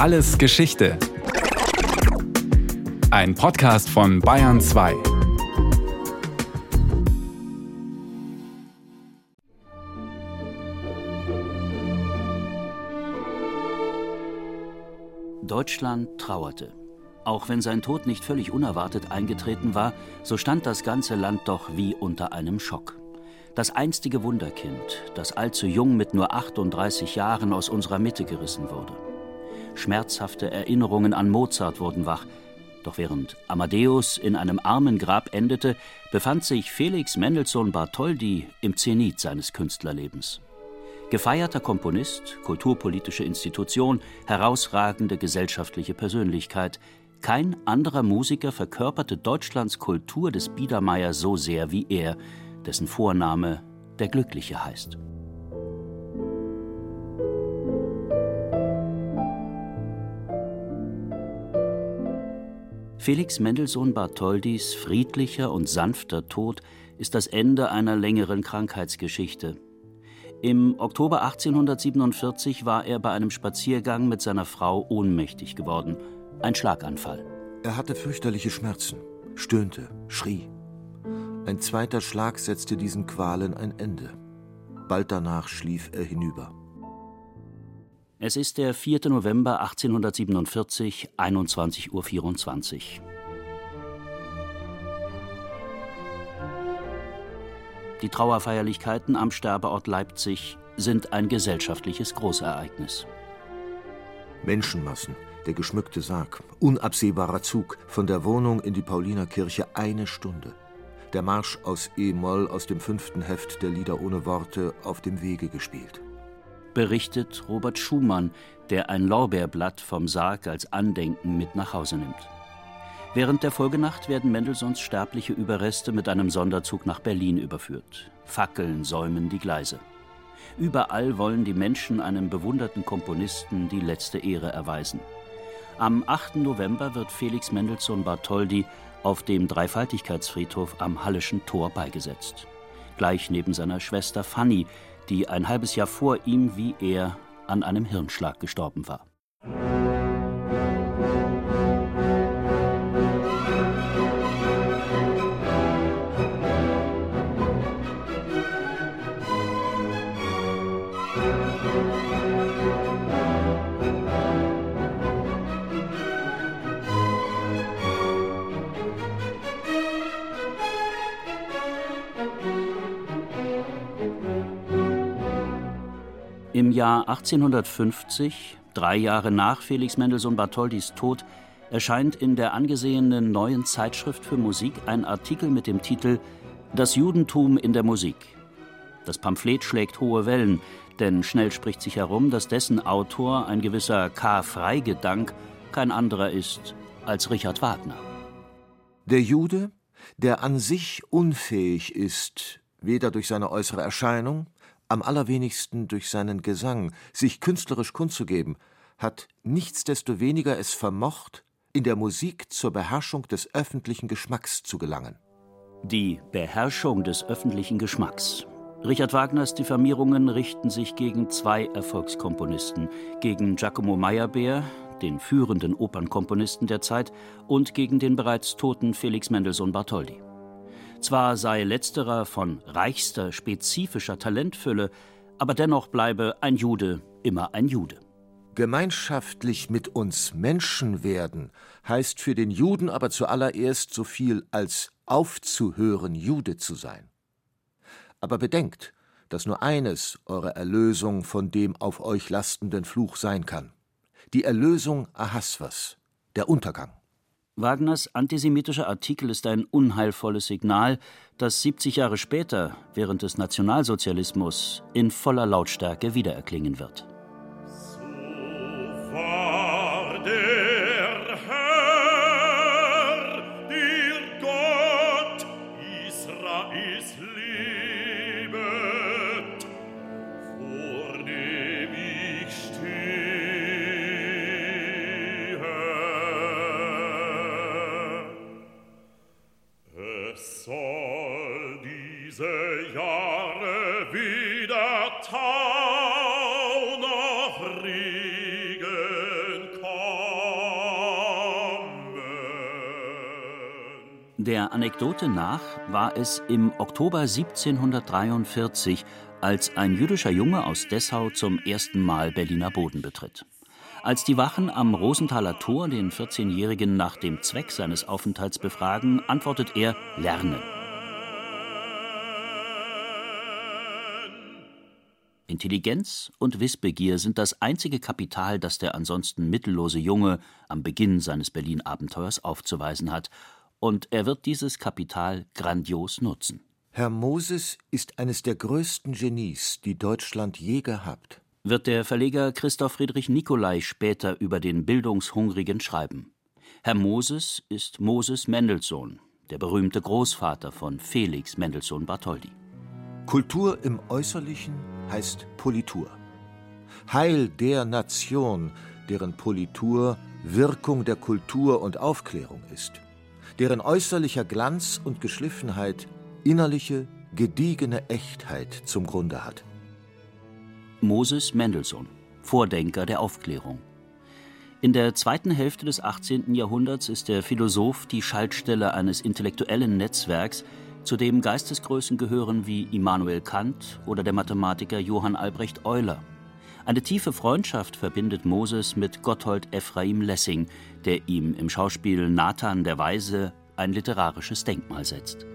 Alles Geschichte. Ein Podcast von Bayern 2. Deutschland trauerte. Auch wenn sein Tod nicht völlig unerwartet eingetreten war, so stand das ganze Land doch wie unter einem Schock. Das einstige Wunderkind, das allzu jung mit nur 38 Jahren aus unserer Mitte gerissen wurde. Schmerzhafte Erinnerungen an Mozart wurden wach. Doch während Amadeus in einem Armengrab endete, befand sich Felix Mendelssohn Bartholdy im Zenit seines Künstlerlebens. Gefeierter Komponist, kulturpolitische Institution, herausragende gesellschaftliche Persönlichkeit. Kein anderer Musiker verkörperte Deutschlands Kultur des Biedermeier so sehr wie er, dessen Vorname der Glückliche heißt. Felix Mendelssohn Bartholdys friedlicher und sanfter Tod ist das Ende einer längeren Krankheitsgeschichte. Im Oktober 1847 war er bei einem Spaziergang mit seiner Frau ohnmächtig geworden. Ein Schlaganfall. Er hatte fürchterliche Schmerzen, stöhnte, schrie. Ein zweiter Schlag setzte diesen Qualen ein Ende. Bald danach schlief er hinüber. Es ist der 4. November 1847, 21.24 Uhr. Die Trauerfeierlichkeiten am Sterbeort Leipzig sind ein gesellschaftliches Großereignis. Menschenmassen, der geschmückte Sarg, unabsehbarer Zug von der Wohnung in die Paulinerkirche eine Stunde. Der Marsch aus E-Moll aus dem fünften Heft der Lieder ohne Worte auf dem Wege gespielt berichtet Robert Schumann, der ein Lorbeerblatt vom Sarg als Andenken mit nach Hause nimmt. Während der Folgenacht werden Mendelssohns sterbliche Überreste mit einem Sonderzug nach Berlin überführt. Fackeln säumen die Gleise. Überall wollen die Menschen einem bewunderten Komponisten die letzte Ehre erweisen. Am 8. November wird Felix Mendelssohn Bartholdy auf dem Dreifaltigkeitsfriedhof am Halleschen Tor beigesetzt. Gleich neben seiner Schwester Fanny, die ein halbes Jahr vor ihm wie er an einem Hirnschlag gestorben war. Im Jahr 1850, drei Jahre nach Felix Mendelssohn Bartholdys Tod, erscheint in der angesehenen neuen Zeitschrift für Musik ein Artikel mit dem Titel Das Judentum in der Musik. Das Pamphlet schlägt hohe Wellen, denn schnell spricht sich herum, dass dessen Autor, ein gewisser K. Freigedank, kein anderer ist als Richard Wagner. Der Jude, der an sich unfähig ist, weder durch seine äußere Erscheinung am allerwenigsten durch seinen Gesang, sich künstlerisch kundzugeben, hat nichtsdestoweniger es vermocht, in der Musik zur Beherrschung des öffentlichen Geschmacks zu gelangen. Die Beherrschung des öffentlichen Geschmacks. Richard Wagners Diffamierungen richten sich gegen zwei Erfolgskomponisten, gegen Giacomo Meyerbeer, den führenden Opernkomponisten der Zeit, und gegen den bereits toten Felix Mendelssohn Bartholdy. Zwar sei letzterer von reichster, spezifischer Talentfülle, aber dennoch bleibe ein Jude immer ein Jude. Gemeinschaftlich mit uns Menschen werden heißt für den Juden aber zuallererst so viel als aufzuhören, Jude zu sein. Aber bedenkt, dass nur eines eure Erlösung von dem auf euch lastenden Fluch sein kann: die Erlösung Ahasvers, der Untergang. Wagners antisemitischer Artikel ist ein unheilvolles Signal, das 70 Jahre später, während des Nationalsozialismus, in voller Lautstärke wiedererklingen wird. diese Jahre wieder Tau noch Regen kommen. Der Anekdote nach war es im Oktober 1743, als ein jüdischer Junge aus Dessau zum ersten Mal Berliner Boden betritt. Als die Wachen am Rosenthaler Tor den 14-Jährigen nach dem Zweck seines Aufenthalts befragen, antwortet er Lernen. Intelligenz und Wissbegier sind das einzige Kapital, das der ansonsten mittellose Junge am Beginn seines Berlin-Abenteuers aufzuweisen hat, und er wird dieses Kapital grandios nutzen. Herr Moses ist eines der größten Genies, die Deutschland je gehabt. Wird der Verleger Christoph Friedrich Nicolai später über den Bildungshungrigen schreiben. Herr Moses ist Moses Mendelssohn, der berühmte Großvater von Felix Mendelssohn Bartholdy. Kultur im Äußerlichen heißt Politur. Heil der Nation, deren Politur Wirkung der Kultur und Aufklärung ist, deren äußerlicher Glanz und Geschliffenheit innerliche, gediegene Echtheit zum Grunde hat. Moses Mendelssohn, Vordenker der Aufklärung. In der zweiten Hälfte des 18. Jahrhunderts ist der Philosoph die Schaltstelle eines intellektuellen Netzwerks, zu dem Geistesgrößen gehören wie Immanuel Kant oder der Mathematiker Johann Albrecht Euler. Eine tiefe Freundschaft verbindet Moses mit Gotthold Ephraim Lessing, der ihm im Schauspiel Nathan der Weise ein literarisches Denkmal setzt.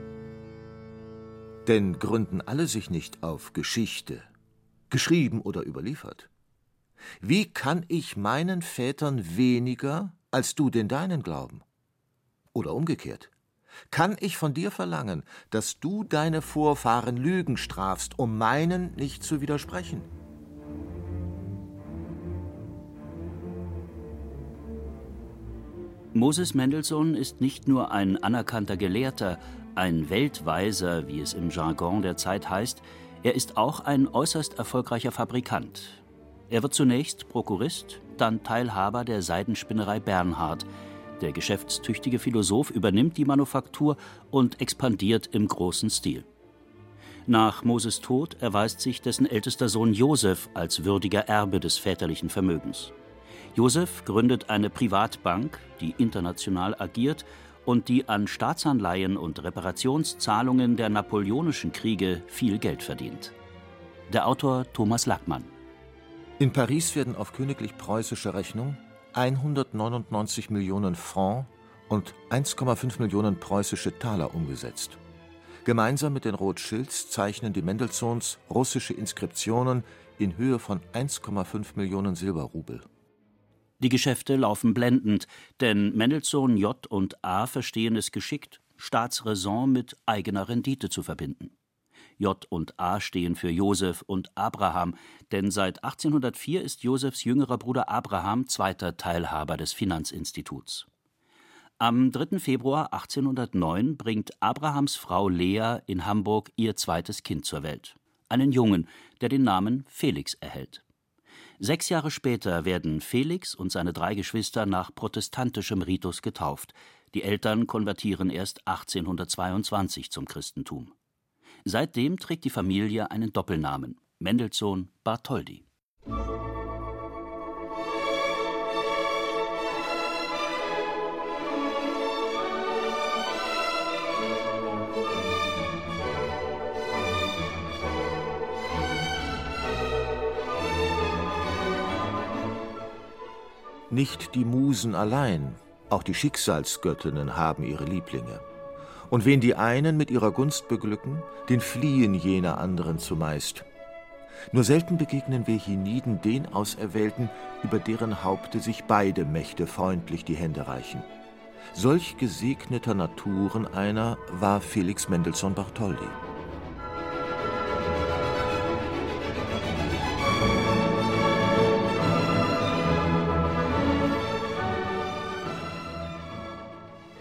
Denn gründen alle sich nicht auf Geschichte, geschrieben oder überliefert? Wie kann ich meinen Vätern weniger als du den deinen glauben? Oder umgekehrt? Kann ich von dir verlangen, dass du deine Vorfahren Lügen strafst, um meinen nicht zu widersprechen? Moses Mendelssohn ist nicht nur ein anerkannter Gelehrter, ein Weltweiser, wie es im Jargon der Zeit heißt, er ist auch ein äußerst erfolgreicher Fabrikant. Er wird zunächst Prokurist, dann Teilhaber der Seidenspinnerei Bernhard, der geschäftstüchtige Philosoph übernimmt die Manufaktur und expandiert im großen Stil. Nach Moses Tod erweist sich dessen ältester Sohn Josef als würdiger Erbe des väterlichen Vermögens. Josef gründet eine Privatbank, die international agiert und die an Staatsanleihen und Reparationszahlungen der napoleonischen Kriege viel Geld verdient. Der Autor Thomas Lackmann. In Paris werden auf königlich preußische Rechnung 199 Millionen Franc und 1,5 Millionen preußische Taler umgesetzt. Gemeinsam mit den Rothschilds zeichnen die Mendelssohns russische Inskriptionen in Höhe von 1,5 Millionen Silberrubel. Die Geschäfte laufen blendend, denn Mendelssohn J und A verstehen es geschickt, Staatsräson mit eigener Rendite zu verbinden. J und A stehen für Josef und Abraham, denn seit 1804 ist Josefs jüngerer Bruder Abraham zweiter Teilhaber des Finanzinstituts. Am 3. Februar 1809 bringt Abrahams Frau Lea in Hamburg ihr zweites Kind zur Welt, einen Jungen, der den Namen Felix erhält. Sechs Jahre später werden Felix und seine drei Geschwister nach protestantischem Ritus getauft. Die Eltern konvertieren erst 1822 zum Christentum. Seitdem trägt die Familie einen Doppelnamen: Mendelssohn Bartholdy. Nicht die Musen allein, auch die Schicksalsgöttinnen haben ihre Lieblinge. Und wen die einen mit ihrer Gunst beglücken, den fliehen jene anderen zumeist. Nur selten begegnen wir hienieden den Auserwählten, über deren Haupte sich beide Mächte freundlich die Hände reichen. Solch gesegneter Naturen einer war Felix Mendelssohn Bartholdy.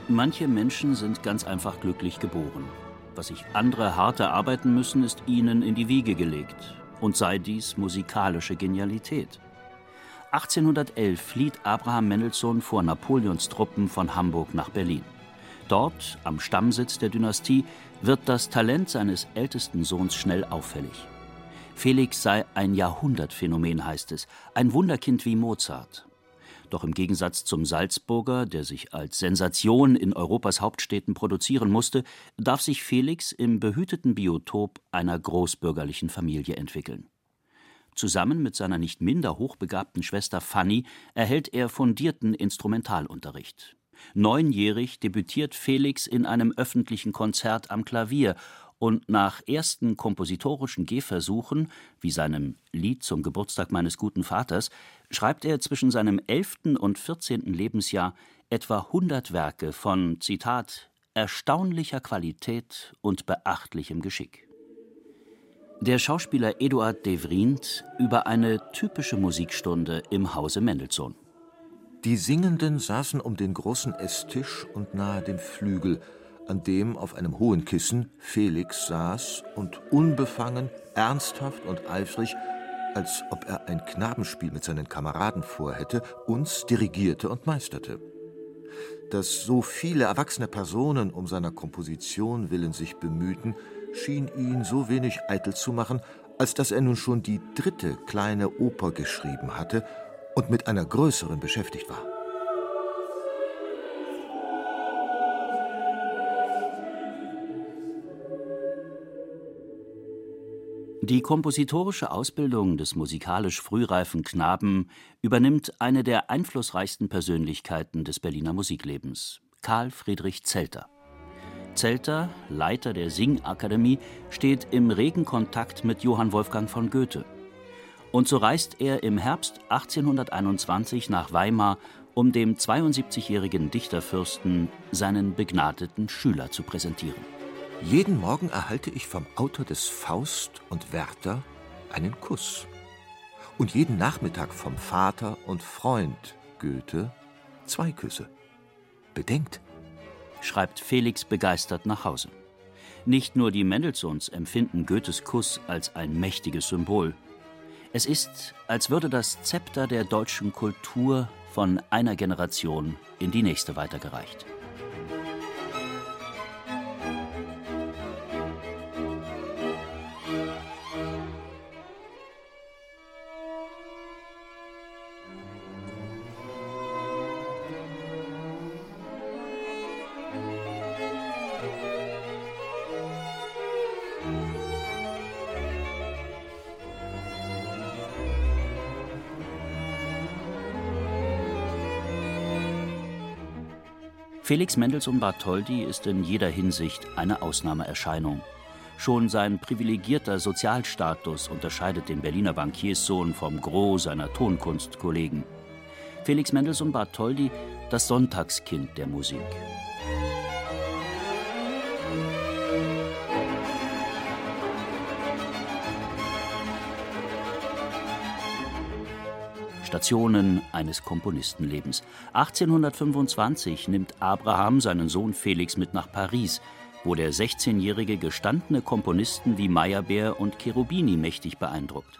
Manche Menschen sind ganz einfach glücklich geboren. Was sich andere hart erarbeiten müssen, ist ihnen in die Wiege gelegt. Und sei dies musikalische Genialität. 1811 flieht Abraham Mendelssohn vor Napoleons Truppen von Hamburg nach Berlin. Dort, am Stammsitz der Dynastie, wird das Talent seines ältesten Sohns schnell auffällig. Felix sei ein Jahrhundertphänomen, heißt es, ein Wunderkind wie Mozart. Doch im Gegensatz zum Salzburger, der sich als Sensation in Europas Hauptstädten produzieren musste, darf sich Felix im behüteten Biotop einer großbürgerlichen Familie entwickeln. Zusammen mit seiner nicht minder hochbegabten Schwester Fanny erhält er fundierten Instrumentalunterricht. Neunjährig debütiert Felix in einem öffentlichen Konzert am Klavier und nach ersten kompositorischen Gehversuchen, wie seinem Lied zum Geburtstag meines guten Vaters, schreibt er zwischen seinem elften und vierzehnten Lebensjahr etwa 100 Werke von, Zitat, erstaunlicher Qualität und beachtlichem Geschick. Der Schauspieler Eduard de Vriend über eine typische Musikstunde im Hause Mendelssohn. Die Singenden saßen um den großen Esstisch und nahe dem Flügel, an dem auf einem hohen Kissen Felix saß und unbefangen, ernsthaft und eifrig, als ob er ein Knabenspiel mit seinen Kameraden vorhätte, uns dirigierte und meisterte. Dass so viele erwachsene Personen um seiner Komposition willen sich bemühten, schien ihn so wenig eitel zu machen, als dass er nun schon die dritte kleine Oper geschrieben hatte und mit einer größeren beschäftigt war. Die kompositorische Ausbildung des musikalisch frühreifen Knaben übernimmt eine der einflussreichsten Persönlichkeiten des Berliner Musiklebens, Karl Friedrich Zelter. Zelter, Leiter der Singakademie, steht im regen Kontakt mit Johann Wolfgang von Goethe. Und so reist er im Herbst 1821 nach Weimar, um dem 72-jährigen Dichterfürsten seinen begnadeten Schüler zu präsentieren. Jeden Morgen erhalte ich vom Autor des Faust und Werther einen Kuss. Und jeden Nachmittag vom Vater und Freund Goethe zwei Küsse. Bedenkt, schreibt Felix begeistert nach Hause. Nicht nur die Mendelssohns empfinden Goethes Kuss als ein mächtiges Symbol. Es ist, als würde das Zepter der deutschen Kultur von einer Generation in die nächste weitergereicht. Felix Mendelssohn Bartholdy ist in jeder Hinsicht eine Ausnahmeerscheinung. Schon sein privilegierter Sozialstatus unterscheidet den Berliner Bankierssohn vom Gros seiner Tonkunstkollegen. Felix Mendelssohn Bartholdy, das Sonntagskind der Musik. Stationen eines Komponistenlebens. 1825 nimmt Abraham seinen Sohn Felix mit nach Paris, wo der 16-jährige gestandene Komponisten wie Meyerbeer und Cherubini mächtig beeindruckt.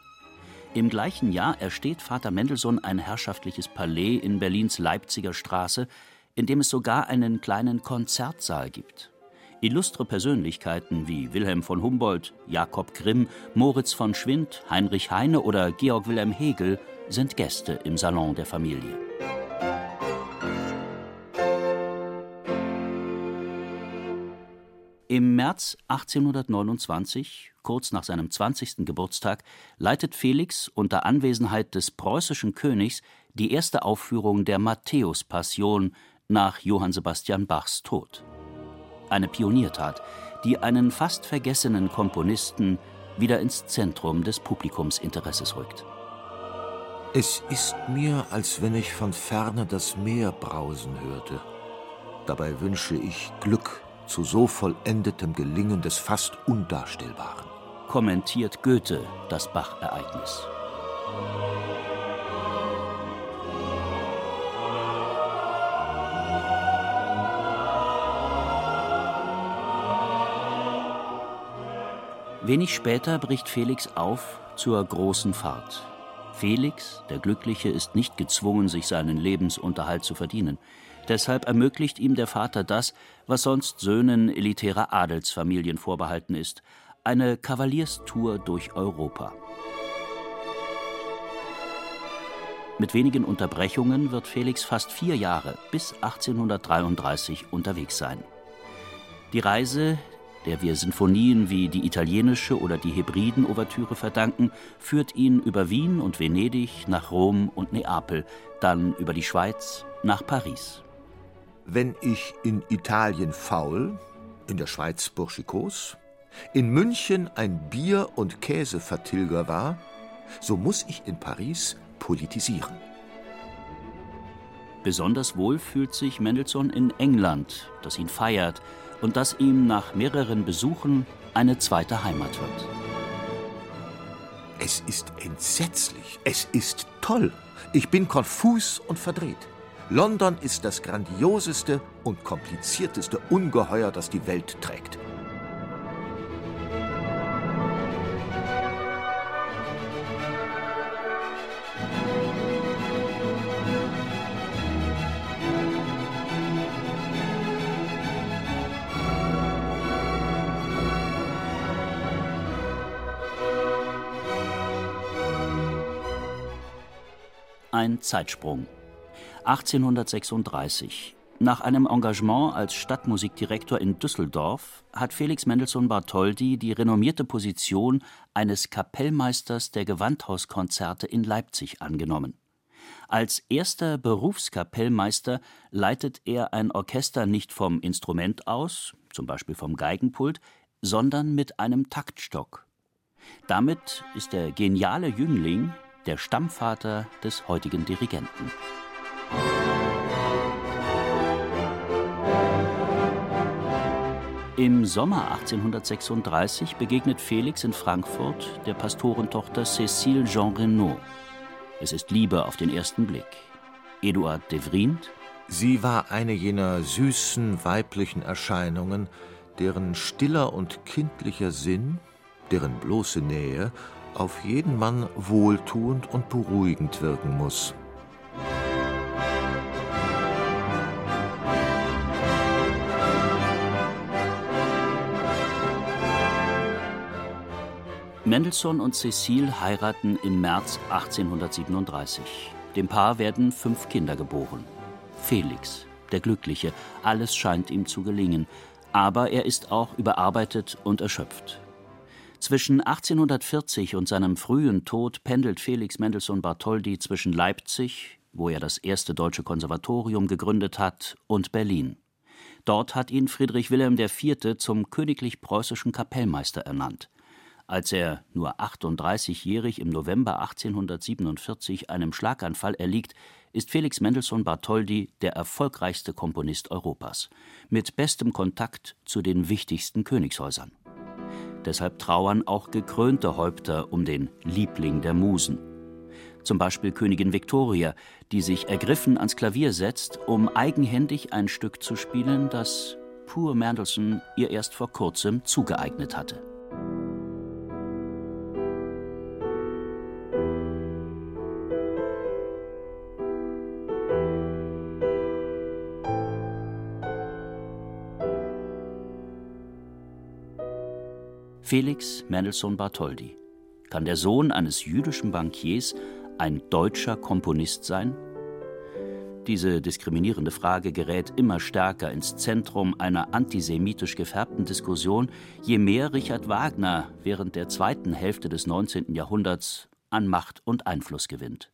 Im gleichen Jahr ersteht Vater Mendelssohn ein herrschaftliches Palais in Berlins Leipziger Straße, in dem es sogar einen kleinen Konzertsaal gibt. Illustre Persönlichkeiten wie Wilhelm von Humboldt, Jakob Grimm, Moritz von Schwind, Heinrich Heine oder Georg Wilhelm Hegel sind Gäste im Salon der Familie. Im März 1829, kurz nach seinem 20. Geburtstag, leitet Felix unter Anwesenheit des preußischen Königs die erste Aufführung der Matthäus-Passion nach Johann Sebastian Bachs Tod. Eine Pioniertat, die einen fast vergessenen Komponisten wieder ins Zentrum des Publikumsinteresses rückt. Es ist mir, als wenn ich von ferne das Meer brausen hörte. Dabei wünsche ich Glück zu so vollendetem Gelingen des fast Undarstellbaren. Kommentiert Goethe das Bach-Ereignis. Wenig später bricht Felix auf zur großen Fahrt. Felix, der Glückliche, ist nicht gezwungen, sich seinen Lebensunterhalt zu verdienen. Deshalb ermöglicht ihm der Vater das, was sonst Söhnen elitärer Adelsfamilien vorbehalten ist, eine Kavalierstour durch Europa. Mit wenigen Unterbrechungen wird Felix fast vier Jahre bis 1833 unterwegs sein. Die Reise, der wir Sinfonien wie die italienische oder die Hebriden-Ouvertüre verdanken, führt ihn über Wien und Venedig nach Rom und Neapel, dann über die Schweiz nach Paris. Wenn ich in Italien faul, in der Schweiz burschikos, in München ein Bier- und Käsevertilger war, so muss ich in Paris politisieren. Besonders wohl fühlt sich Mendelssohn in England, das ihn feiert und das ihm nach mehreren Besuchen eine zweite Heimat wird. Es ist entsetzlich, es ist toll. Ich bin konfus und verdreht. London ist das grandioseste und komplizierteste Ungeheuer, das die Welt trägt. Ein Zeitsprung. 1836. Nach einem Engagement als Stadtmusikdirektor in Düsseldorf hat Felix Mendelssohn Bartholdy die renommierte Position eines Kapellmeisters der Gewandhauskonzerte in Leipzig angenommen. Als erster Berufskapellmeister leitet er ein Orchester nicht vom Instrument aus, zum Beispiel vom Geigenpult, sondern mit einem Taktstock. Damit ist der geniale Jüngling der Stammvater des heutigen Dirigenten. Im Sommer 1836 begegnet Felix in Frankfurt der Pastorentochter Cécile Jean Renaud. Es ist Liebe auf den ersten Blick. Eduard de Vriend. Sie war eine jener süßen weiblichen Erscheinungen, deren stiller und kindlicher Sinn, deren bloße Nähe auf jeden Mann wohltuend und beruhigend wirken muss. Mendelssohn und Cécile heiraten im März 1837. Dem Paar werden fünf Kinder geboren. Felix, der Glückliche, alles scheint ihm zu gelingen, aber er ist auch überarbeitet und erschöpft. Zwischen 1840 und seinem frühen Tod pendelt Felix Mendelssohn Bartholdy zwischen Leipzig, wo er das erste deutsche Konservatorium gegründet hat, und Berlin. Dort hat ihn Friedrich Wilhelm IV. zum königlich preußischen Kapellmeister ernannt. Als er, nur 38-jährig, im November 1847 einem Schlaganfall erliegt, ist Felix Mendelssohn Bartholdy der erfolgreichste Komponist Europas, mit bestem Kontakt zu den wichtigsten Königshäusern. Deshalb trauern auch gekrönte Häupter um den Liebling der Musen. Zum Beispiel Königin Victoria, die sich ergriffen ans Klavier setzt, um eigenhändig ein Stück zu spielen, das Pur Mendelssohn ihr erst vor kurzem zugeeignet hatte. Felix Mendelssohn Bartholdy. Kann der Sohn eines jüdischen Bankiers ein deutscher Komponist sein? Diese diskriminierende Frage gerät immer stärker ins Zentrum einer antisemitisch gefärbten Diskussion, je mehr Richard Wagner während der zweiten Hälfte des 19. Jahrhunderts an Macht und Einfluss gewinnt.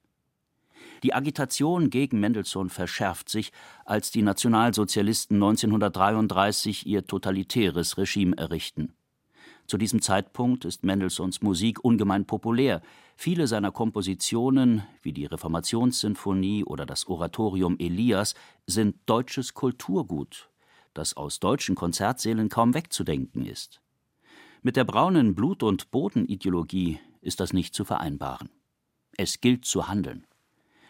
Die Agitation gegen Mendelssohn verschärft sich, als die Nationalsozialisten 1933 ihr totalitäres Regime errichten. Zu diesem Zeitpunkt ist Mendelssohns Musik ungemein populär. Viele seiner Kompositionen, wie die Reformationssinfonie oder das Oratorium Elias, sind deutsches Kulturgut, das aus deutschen Konzertsälen kaum wegzudenken ist. Mit der braunen Blut- und Bodenideologie ist das nicht zu vereinbaren. Es gilt zu handeln.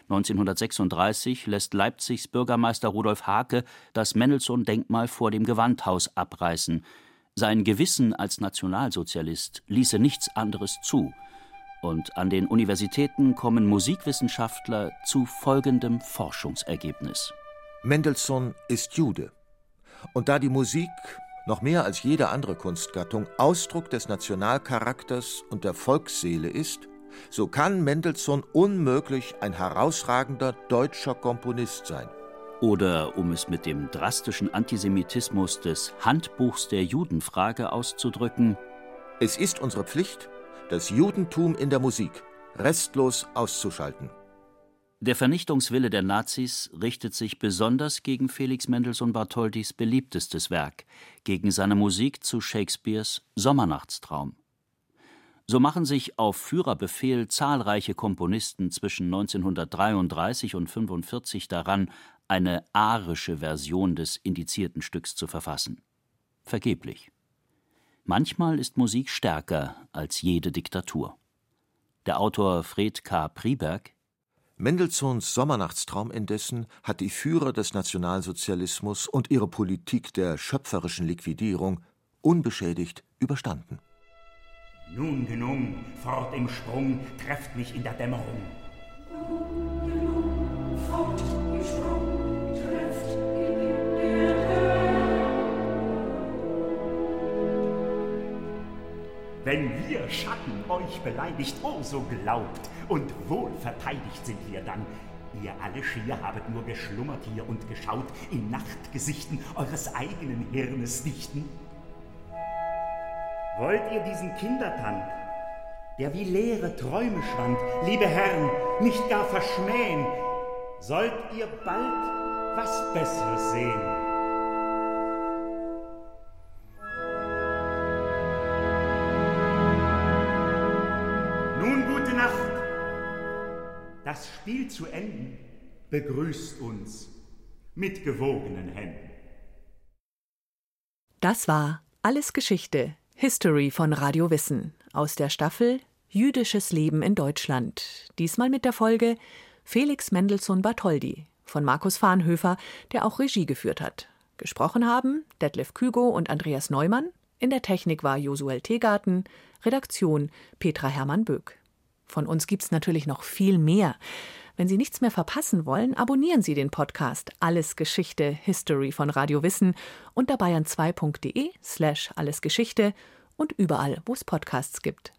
1936 lässt Leipzigs Bürgermeister Rudolf Hake das Mendelssohn-Denkmal vor dem Gewandhaus abreißen, sein Gewissen als Nationalsozialist ließe nichts anderes zu, und an den Universitäten kommen Musikwissenschaftler zu folgendem Forschungsergebnis. Mendelssohn ist Jude. Und da die Musik noch mehr als jede andere Kunstgattung Ausdruck des Nationalcharakters und der Volksseele ist, so kann Mendelssohn unmöglich ein herausragender deutscher Komponist sein. Oder um es mit dem drastischen Antisemitismus des Handbuchs der Judenfrage auszudrücken, es ist unsere Pflicht, das Judentum in der Musik restlos auszuschalten. Der Vernichtungswille der Nazis richtet sich besonders gegen Felix Mendelssohn Bartholdys beliebtestes Werk, gegen seine Musik zu Shakespeares Sommernachtstraum. So machen sich auf Führerbefehl zahlreiche Komponisten zwischen 1933 und 1945 daran, eine arische Version des indizierten Stücks zu verfassen. Vergeblich. Manchmal ist Musik stärker als jede Diktatur. Der Autor Fred K. Priberg Mendelssohns Sommernachtstraum indessen hat die Führer des Nationalsozialismus und ihre Politik der schöpferischen Liquidierung unbeschädigt überstanden. Nun genug, fort im Sprung, trefft mich in der Dämmerung. Nun genug, fort im Sprung, trefft in der Wenn wir Schatten euch beleidigt, oh so glaubt, und wohl verteidigt sind wir dann. Ihr alle schier habet nur geschlummert hier und geschaut in Nachtgesichten eures eigenen Hirnes dichten. Wollt ihr diesen Kindertank, der wie leere Träume schwand, liebe Herren, nicht gar verschmähen, sollt ihr bald was Besseres sehen. das Spiel zu enden, begrüßt uns mit gewogenen Händen. Das war Alles Geschichte, History von Radio Wissen aus der Staffel Jüdisches Leben in Deutschland. Diesmal mit der Folge Felix Mendelssohn Bartholdy von Markus Farnhöfer, der auch Regie geführt hat. Gesprochen haben Detlef Kügo und Andreas Neumann. In der Technik war Josuel Tegarten, Redaktion Petra Hermann Böck. Von uns gibt's natürlich noch viel mehr. Wenn Sie nichts mehr verpassen wollen, abonnieren Sie den Podcast Alles Geschichte History von Radio Wissen unter bayern2.de slash allesgeschichte und überall, wo es Podcasts gibt.